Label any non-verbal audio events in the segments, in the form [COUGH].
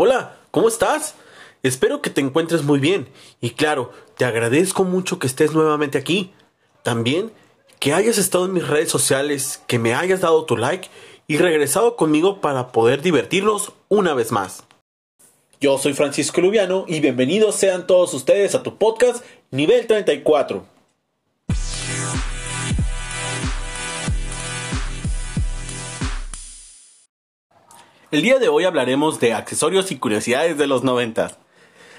Hola, ¿cómo estás? Espero que te encuentres muy bien. Y claro, te agradezco mucho que estés nuevamente aquí. También que hayas estado en mis redes sociales, que me hayas dado tu like y regresado conmigo para poder divertirnos una vez más. Yo soy Francisco Lubiano y bienvenidos sean todos ustedes a tu podcast Nivel 34. El día de hoy hablaremos de accesorios y curiosidades de los 90.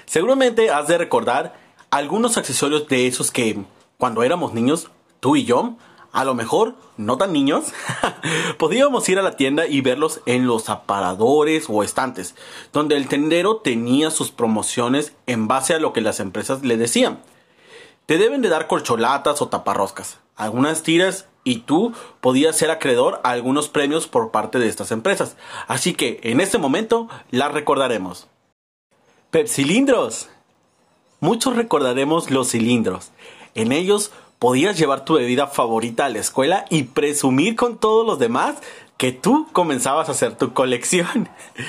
Seguramente has de recordar algunos accesorios de esos que cuando éramos niños, tú y yo, a lo mejor no tan niños, [LAUGHS] podíamos ir a la tienda y verlos en los aparadores o estantes, donde el tendero tenía sus promociones en base a lo que las empresas le decían. Te deben de dar corcholatas o taparroscas, algunas tiras y tú podías ser acreedor a algunos premios por parte de estas empresas. Así que en este momento las recordaremos. Pepsilindros. Muchos recordaremos los cilindros. En ellos podías llevar tu bebida favorita a la escuela y presumir con todos los demás que tú comenzabas a hacer tu colección.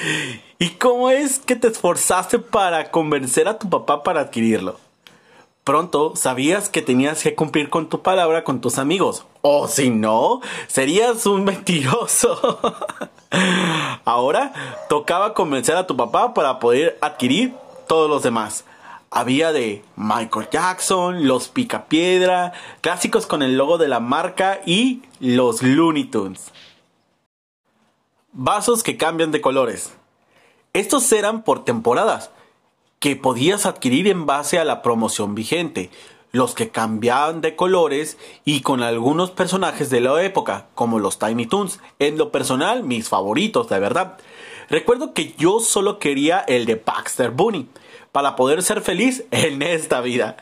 [LAUGHS] ¿Y cómo es que te esforzaste para convencer a tu papá para adquirirlo? Pronto sabías que tenías que cumplir con tu palabra con tus amigos. O si no, serías un [LAUGHS] mentiroso. Ahora tocaba convencer a tu papá para poder adquirir todos los demás. Había de Michael Jackson, los Picapiedra, clásicos con el logo de la marca y los Looney Tunes. Vasos que cambian de colores. Estos eran por temporadas, que podías adquirir en base a la promoción vigente, los que cambiaban de colores y con algunos personajes de la época, como los Tiny Toons. En lo personal, mis favoritos, de verdad. Recuerdo que yo solo quería el de Baxter Bunny para poder ser feliz en esta vida.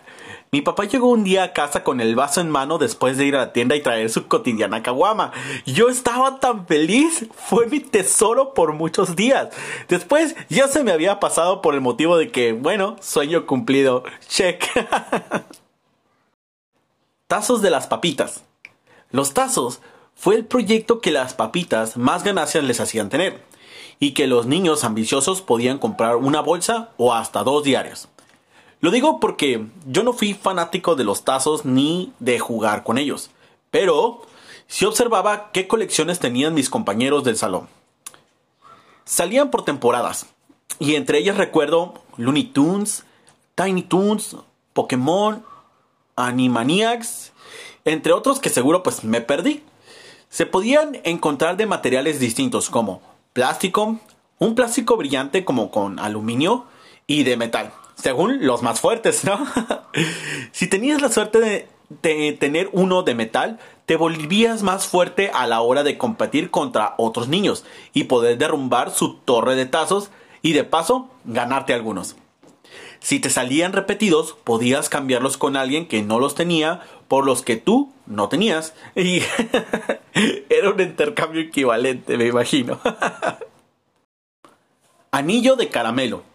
Mi papá llegó un día a casa con el vaso en mano después de ir a la tienda y traer su cotidiana caguama. Yo estaba tan feliz, fue mi tesoro por muchos días. Después ya se me había pasado por el motivo de que, bueno, sueño cumplido. Check. [LAUGHS] tazos de las papitas. Los tazos fue el proyecto que las papitas más ganancias les hacían tener y que los niños ambiciosos podían comprar una bolsa o hasta dos diarios. Lo digo porque yo no fui fanático de los tazos ni de jugar con ellos, pero sí observaba qué colecciones tenían mis compañeros del salón. Salían por temporadas, y entre ellas recuerdo Looney Tunes, Tiny Toons, Pokémon, Animaniacs, entre otros que seguro pues me perdí. Se podían encontrar de materiales distintos como plástico, un plástico brillante como con aluminio y de metal, según los más fuertes, ¿no? [LAUGHS] si tenías la suerte de, tener uno de metal, te volvías más fuerte a la hora de competir contra otros niños y poder derrumbar su torre de tazos y de paso ganarte algunos. Si te salían repetidos, podías cambiarlos con alguien que no los tenía por los que tú no tenías. [LAUGHS] Y [LAUGHS] era un intercambio equivalente, me imagino. anillo de caramelo.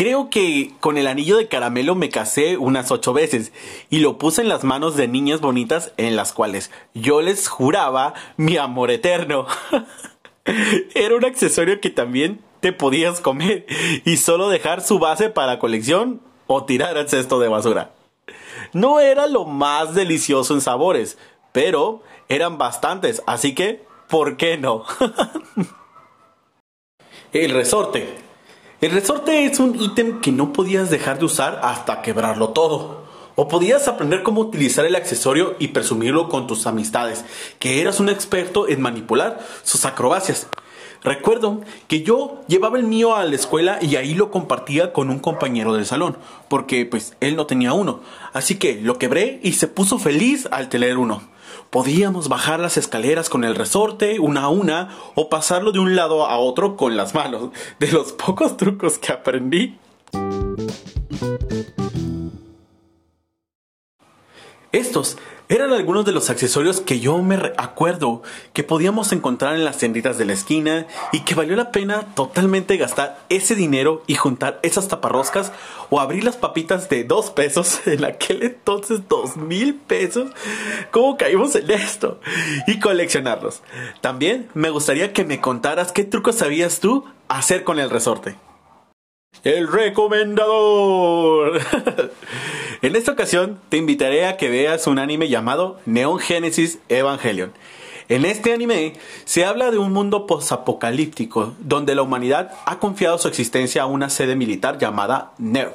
Creo que con el anillo de caramelo me casé unas ocho veces y lo puse en las manos de niñas bonitas en las cuales yo les juraba mi amor eterno. [LAUGHS] Era un accesorio que también te podías comer y solo dejar su base para colección o tirar al cesto de basura. No era lo más delicioso en sabores, pero eran bastantes, así que, ¿por qué no? [LAUGHS] El resorte. El resorte es un ítem que no podías dejar de usar hasta quebrarlo todo. O podías aprender cómo utilizar el accesorio y presumirlo con tus amistades, que eras un experto en manipular sus acrobacias. Recuerdo que yo llevaba el mío a la escuela y ahí lo compartía con un compañero del salón, porque pues él no tenía uno. Así que lo quebré y se puso feliz al tener uno. Podíamos bajar las escaleras con el resorte una a una o pasarlo de un lado a otro con las manos. De los pocos trucos que aprendí. Estos eran algunos de los accesorios que yo me acuerdo que podíamos encontrar en las tienditas de la esquina y que valió la pena totalmente gastar ese dinero y juntar esas taparroscas o abrir las papitas de dos pesos [LAUGHS] en aquel entonces dos mil pesos. ¿Cómo caímos en esto? Y coleccionarlos. También me gustaría que me contaras qué trucos sabías tú hacer con el resorte. El recomendador. [LAUGHS] en esta ocasión te invitaré a que veas un anime llamado Neon Genesis Evangelion. En este anime se habla de un mundo posapocalíptico donde la humanidad ha confiado su existencia a una sede militar llamada NERV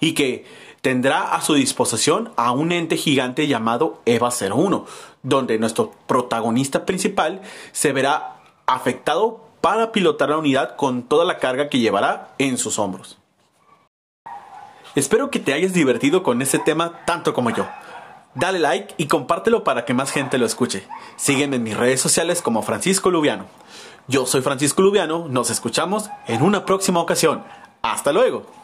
y que tendrá a su disposición a un ente gigante llamado EVA 01, donde nuestro protagonista principal se verá afectado para pilotar la unidad con toda la carga que llevará en sus hombros. Espero que te hayas divertido con este tema tanto como yo. Dale like y compártelo para que más gente lo escuche. Sígueme en mis redes sociales como Francisco Lubiano. Yo soy Francisco Lubiano, nos escuchamos en una próxima ocasión. Hasta luego.